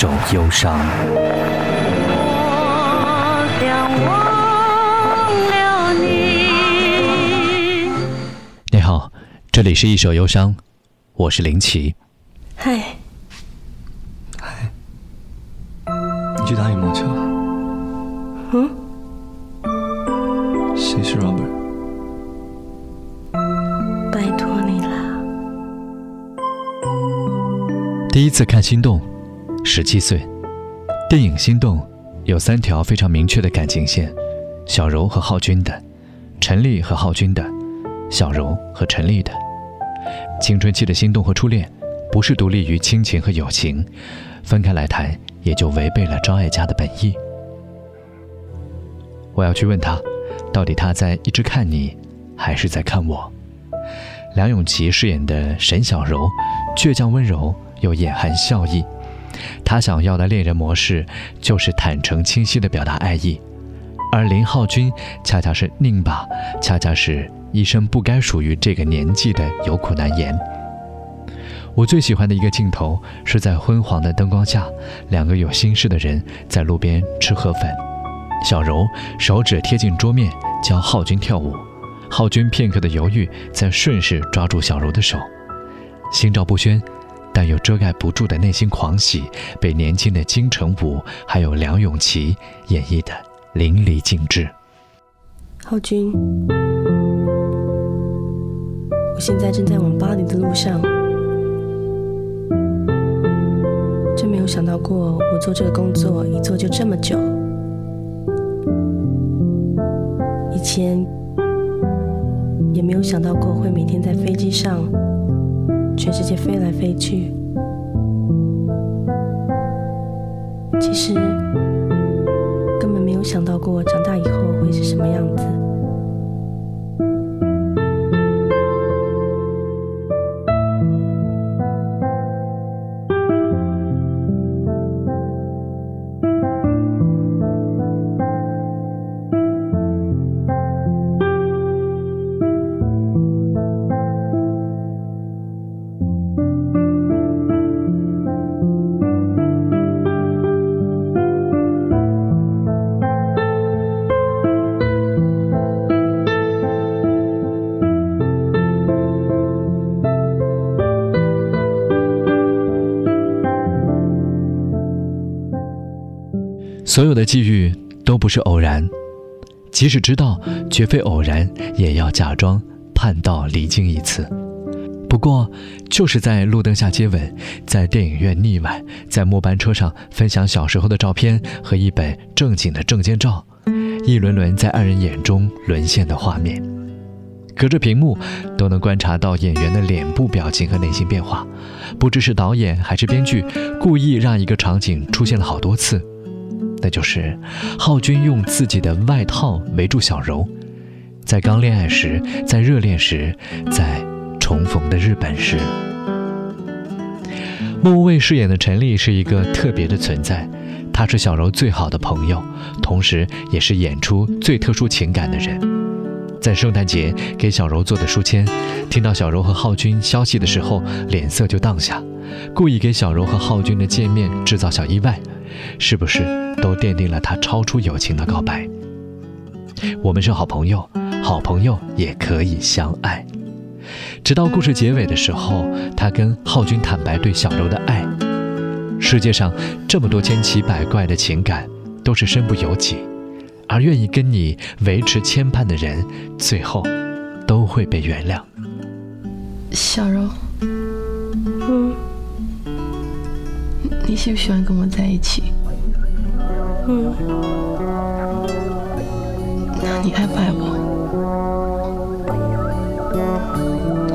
一首忧伤。我将忘了你。你好，这里是一首忧伤，我是林奇。嗨，嗨你去打羽毛球。嗯，谁是 Robert？拜托你啦。第一次看《心动》，十七岁。电影《心动》有三条非常明确的感情线：小柔和浩君的，陈丽和浩君的，小柔和陈丽的。青春期的心动和初恋，不是独立于亲情和友情，分开来谈也就违背了张艾嘉的本意。我要去问他，到底他在一直看你，还是在看我？梁咏琪饰演的沈小柔，倔强温柔又眼含笑意。他想要的恋人模式，就是坦诚清晰地表达爱意。而林浩君恰恰是拧巴，恰恰是一生不该属于这个年纪的有苦难言。我最喜欢的一个镜头，是在昏黄的灯光下，两个有心事的人在路边吃河粉。小柔手指贴近桌面，教浩君跳舞。浩君片刻的犹豫，再顺势抓住小柔的手，心照不宣，但又遮盖不住的内心狂喜，被年轻的金城武还有梁咏琪演绎的淋漓尽致。浩君，我现在正在往巴黎的路上，真没有想到过，我做这个工作一做就这么久。以前也没有想到过会每天在飞机上，全世界飞来飞去。其实根本没有想到过长大以后会是什么样子。所有的际遇都不是偶然，即使知道绝非偶然，也要假装盼到离经一次。不过，就是在路灯下接吻，在电影院腻歪，在末班车上分享小时候的照片和一本正经的证件照，一轮轮在爱人眼中沦陷的画面，隔着屏幕都能观察到演员的脸部表情和内心变化。不知是导演还是编剧故意让一个场景出现了好多次。那就是浩君用自己的外套围住小柔，在刚恋爱时，在热恋时，在重逢的日本时。莫文蔚饰演的陈丽是一个特别的存在，她是小柔最好的朋友，同时也是演出最特殊情感的人。在圣诞节给小柔做的书签，听到小柔和浩君消息的时候，脸色就荡下，故意给小柔和浩君的见面制造小意外，是不是都奠定了他超出友情的告白？我们是好朋友，好朋友也可以相爱。直到故事结尾的时候，他跟浩君坦白对小柔的爱。世界上这么多千奇百怪的情感，都是身不由己。而愿意跟你维持牵绊的人，最后都会被原谅。小柔，嗯你喜不喜欢跟我在一起？嗯，那你爱不爱我？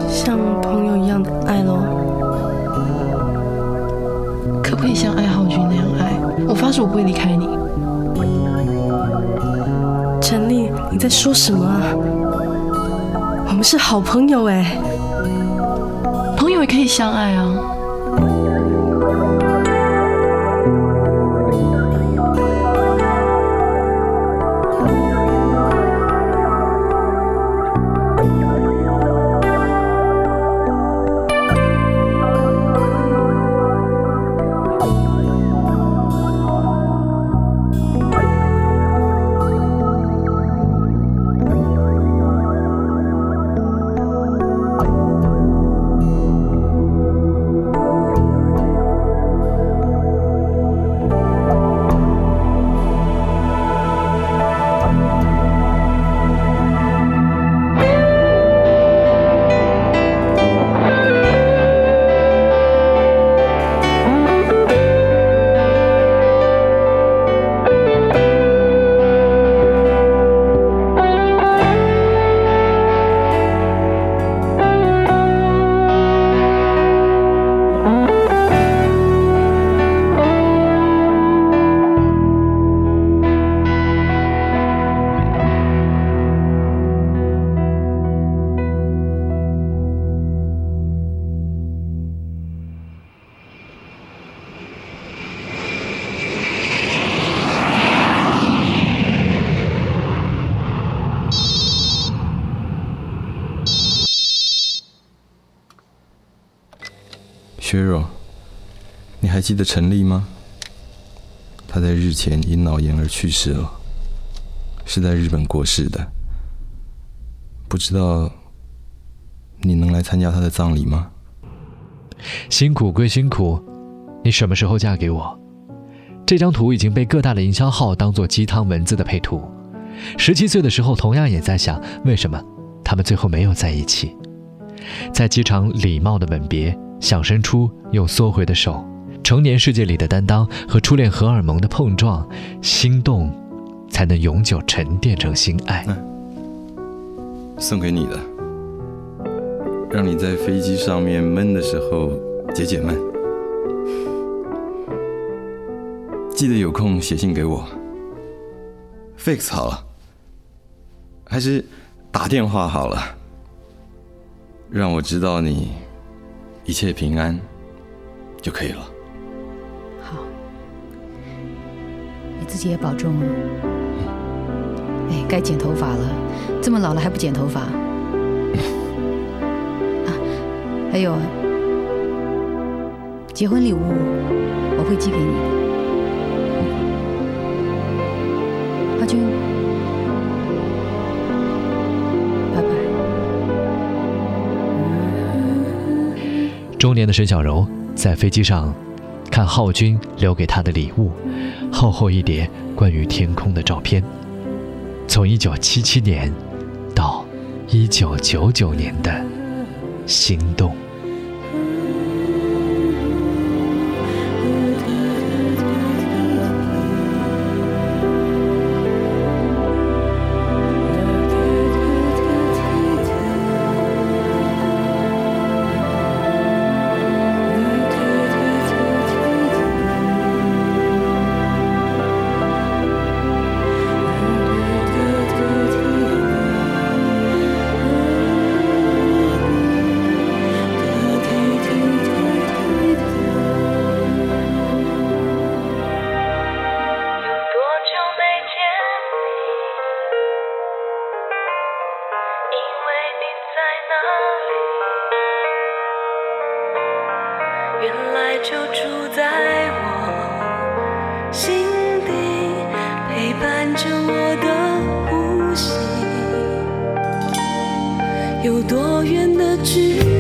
像朋友一样的爱喽。可不可以像爱浩君那样爱？我发誓我不会离开你。陈丽，你在说什么啊？我们是好朋友哎。朋友也可以相爱啊。记得陈丽吗？她在日前因脑炎而去世了，是在日本过世的。不知道你能来参加她的葬礼吗？辛苦归辛苦，你什么时候嫁给我？这张图已经被各大的营销号当做鸡汤文字的配图。十七岁的时候，同样也在想，为什么他们最后没有在一起？在机场礼貌的吻别，想伸出又缩回的手，成年世界里的担当和初恋荷尔蒙的碰撞，心动，才能永久沉淀成心爱。送给你的，让你在飞机上面闷的时候解解闷。记得有空写信给我。fix 好了，还是打电话好了，让我知道你一切平安就可以了。自己也保重哦。哎，该剪头发了，这么老了还不剪头发？啊，还有，结婚礼物我会寄给你的。阿军，拜拜。中年的沈小柔在飞机上看浩君留给他的礼物，厚厚一叠关于天空的照片。从一九七七年到一九九九年的心动。就住在我心底，陪伴着我的呼吸。有多远的距离？